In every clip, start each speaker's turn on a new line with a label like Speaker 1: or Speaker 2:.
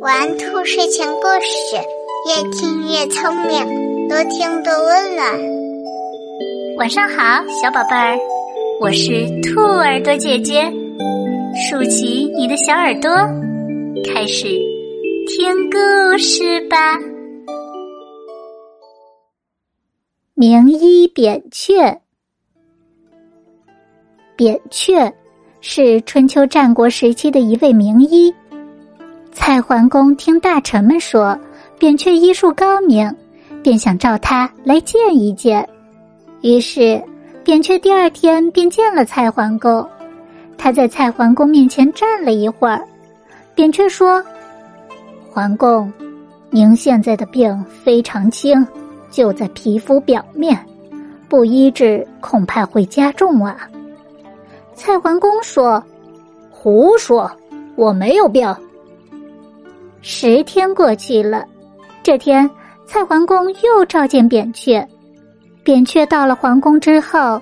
Speaker 1: 玩兔睡前故事，越听越聪明，多听多温暖。
Speaker 2: 晚上好，小宝贝儿，我是兔耳朵姐姐，竖起你的小耳朵，开始听故事吧。名医扁鹊，扁鹊。是春秋战国时期的一位名医。蔡桓公听大臣们说扁鹊医术高明，便想召他来见一见。于是，扁鹊第二天便见了蔡桓公。他在蔡桓公面前站了一会儿，扁鹊说：“桓公，您现在的病非常轻，就在皮肤表面，不医治恐怕会加重啊。”蔡桓公说：“
Speaker 3: 胡说，我没有病。”
Speaker 2: 十天过去了，这天蔡桓公又召见扁鹊。扁鹊到了皇宫之后，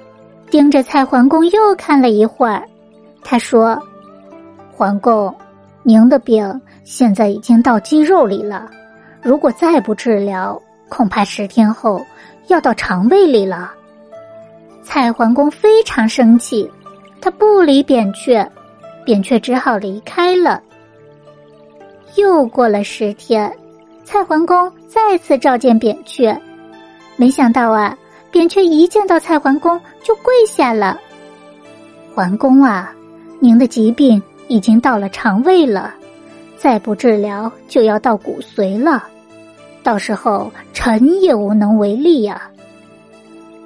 Speaker 2: 盯着蔡桓公又看了一会儿。他说：“
Speaker 3: 桓公，您的病现在已经到肌肉里了，如果再不治疗，恐怕十天后要到肠胃里了。”
Speaker 2: 蔡桓公非常生气。他不理扁鹊，扁鹊只好离开了。又过了十天，蔡桓公再次召见扁鹊，没想到啊，扁鹊一见到蔡桓公就跪下了。桓公啊，您的疾病已经到了肠胃了，再不治疗就要到骨髓了，到时候臣也无能为力呀。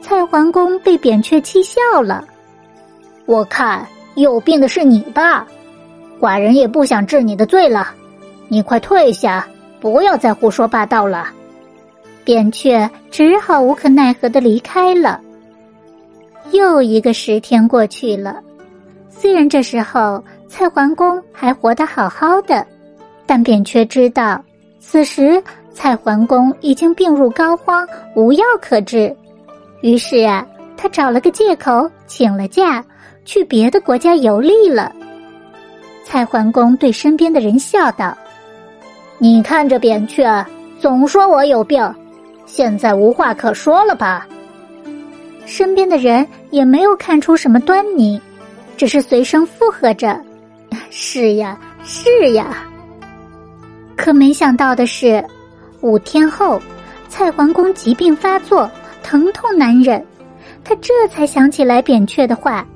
Speaker 2: 蔡桓公被扁鹊气笑了。
Speaker 3: 我看有病的是你吧，寡人也不想治你的罪了，你快退下，不要再胡说八道了。
Speaker 2: 扁鹊只好无可奈何的离开了。又一个十天过去了，虽然这时候蔡桓公还活得好好的，但扁鹊知道，此时蔡桓公已经病入膏肓，无药可治，于是啊，他找了个借口请了假。去别的国家游历了。蔡桓公对身边的人笑道：“
Speaker 3: 你看这扁鹊，总说我有病，现在无话可说了吧？”
Speaker 2: 身边的人也没有看出什么端倪，只是随声附和着：“是呀，是呀。”可没想到的是，五天后，蔡桓公疾病发作，疼痛难忍，他这才想起来扁鹊的话。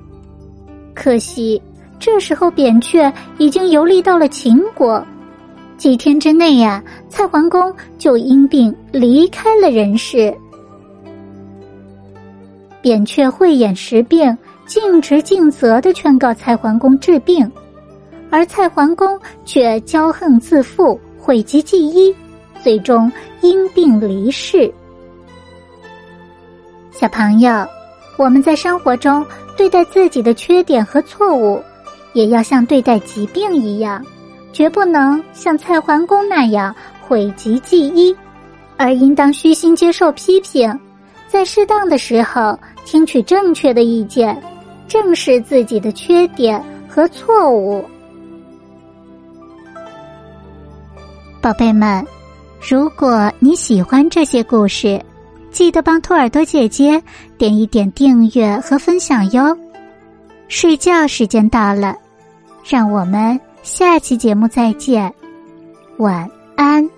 Speaker 2: 可惜，这时候扁鹊已经游历到了秦国，几天之内呀，蔡桓公就因病离开了人世。扁鹊慧眼识病，尽职尽责的劝告蔡桓公治病，而蔡桓公却骄横自负，讳疾忌医，最终因病离世。小朋友。我们在生活中对待自己的缺点和错误，也要像对待疾病一样，绝不能像蔡桓公那样讳疾忌医，而应当虚心接受批评，在适当的时候听取正确的意见，正视自己的缺点和错误。宝贝们，如果你喜欢这些故事。记得帮兔耳朵姐姐点一点订阅和分享哟。睡觉时间到了，让我们下期节目再见，晚安。